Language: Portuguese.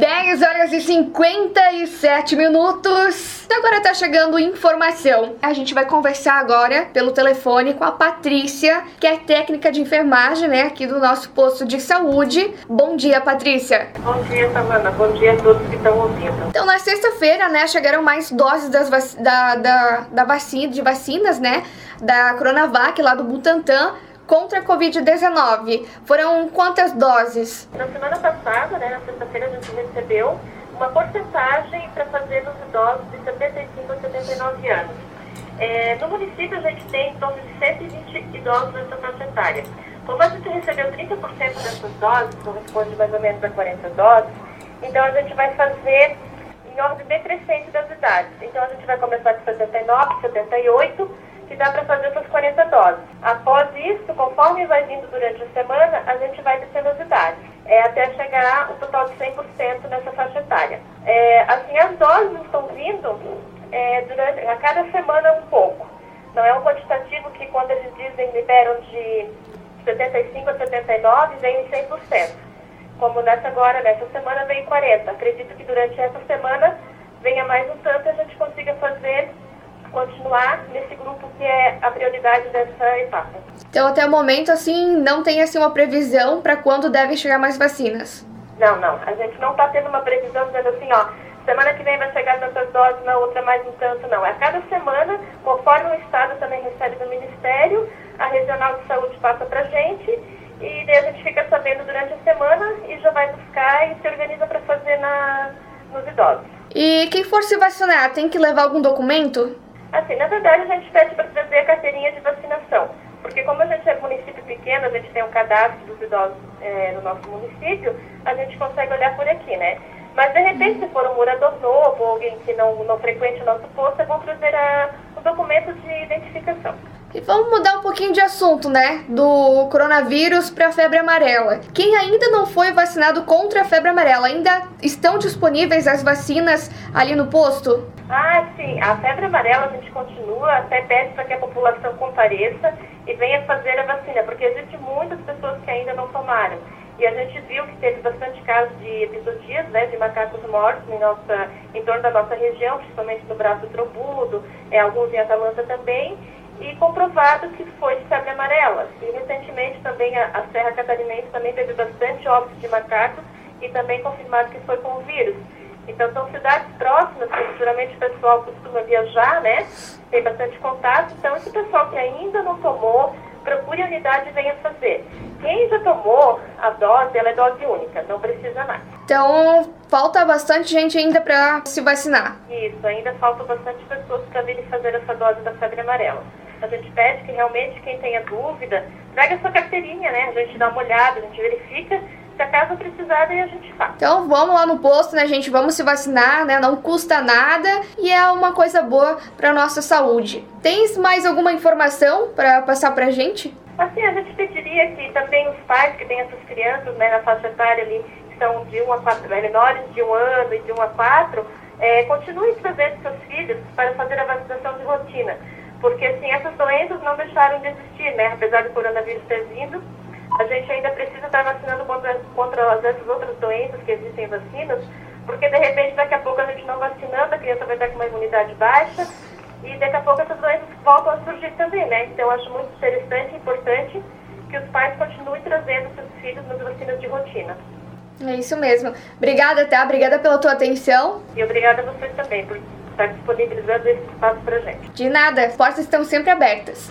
10 horas e 57 minutos. Agora tá chegando informação. A gente vai conversar agora pelo telefone com a Patrícia, que é técnica de enfermagem, né, aqui do nosso posto de saúde. Bom dia, Patrícia. Bom dia, Samana. Bom dia a todos que estão ouvindo. Então, na sexta-feira, né, chegaram mais doses das da, da, da vacina, de vacinas, né, da Coronavac lá do Butantan contra a Covid-19. Foram quantas doses? Na semana passada, né, na sexta-feira, a gente recebeu uma porcentagem para fazer nos idosos de 75 a 79 anos. É, no município, a gente tem em torno de 120 idosos nessa faixa etária. Como a gente recebeu 30% dessas doses, corresponde mais ou menos a 40 doses, então a gente vai fazer em ordem decrescente das idades. Então a gente vai começar com 79, 78, que dá para fazer essas 40 doses. Após isso, conforme vai vindo durante a semana, a gente vai descendo as idades, é, até chegar o total de 100% nessa faixa etária. É, assim, as doses estão vindo é, durante, a cada semana um pouco. Não é um quantitativo que quando eles dizem liberam de 75 a 79, vem em 100%. Como nessa agora, nessa semana veio 40. Acredito que durante essa semana venha mais um tanto e a gente consiga fazer continuar nesse grupo que é a prioridade dessa etapa. Então, até o momento, assim, não tem assim uma previsão para quando devem chegar mais vacinas? Não, não. A gente não está tendo uma previsão dizendo assim, ó, semana que vem vai chegar tantas doses, na outra mais um tanto, não. É cada semana, conforme o Estado também recebe do Ministério, a Regional de Saúde passa para a gente e daí a gente fica sabendo durante a semana e já vai buscar e se organiza para fazer na, nos idosos. E quem for se vacinar, tem que levar algum documento? Assim, na verdade, a gente pede para trazer a carteirinha de vacinação, porque como a gente é município pequeno, a gente tem um cadastro dos idosos é, no nosso município, a gente consegue olhar por aqui, né? Mas, de repente, se for um morador novo ou alguém que não, não frequente o nosso posto, é bom trazer a, o documento de identificação. E vamos mudar um pouquinho de assunto, né? Do coronavírus para a febre amarela. Quem ainda não foi vacinado contra a febre amarela, ainda estão disponíveis as vacinas ali no posto? Ah, sim. A febre amarela a gente continua, até pede para que a população compareça e venha fazer a vacina, porque existem muitas pessoas que ainda não tomaram. E a gente viu que teve bastante casos de episodias, né, de macacos mortos em, nossa, em torno da nossa região, principalmente no braço trombudo, é, alguns em Atalanta também e comprovado que foi de febre amarela. E recentemente também a, a Serra Catarinense também teve bastante óbitos de macacos e também confirmado que foi com o vírus. Então são cidades próximas, que geralmente o pessoal costuma viajar, né? Tem bastante contato. Então esse pessoal que ainda não tomou, procure a unidade e venha fazer. Quem já tomou a dose, ela é dose única, não precisa mais. Então, falta bastante gente ainda para se vacinar. Isso, ainda falta bastante pessoas para virem fazer essa dose da febre amarela. A gente pede que realmente quem tenha dúvida, traga sua carteirinha, né? A gente dá uma olhada, a gente verifica se acaso precisar, daí a gente faz. Então vamos lá no posto, né, gente? Vamos se vacinar, né? Não custa nada e é uma coisa boa para nossa saúde. Tens mais alguma informação para passar pra gente? Assim, a gente pediria que também os pais que têm essas crianças, né, na faixa etária ali, que são de 1 a 4, menores de 1 ano e de 1 a 4, é, continuem trazendo seus filhos para fazer a vacinação de rotina porque assim, essas doenças não deixaram de existir, né? Apesar do coronavírus ter vindo, a gente ainda precisa estar vacinando contra, contra essas outras doenças que existem vacinas, porque de repente daqui a pouco a gente não vacinando, a criança vai estar com uma imunidade baixa e daqui a pouco essas doenças voltam a surgir também, né? Então acho muito interessante e importante que os pais continuem trazendo seus filhos nas vacinas de rotina. É isso mesmo. Obrigada, tá? Obrigada pela tua atenção. E obrigada a vocês também por estar disponibilizando esse espaço pra gente. De nada, as portas estão sempre abertas.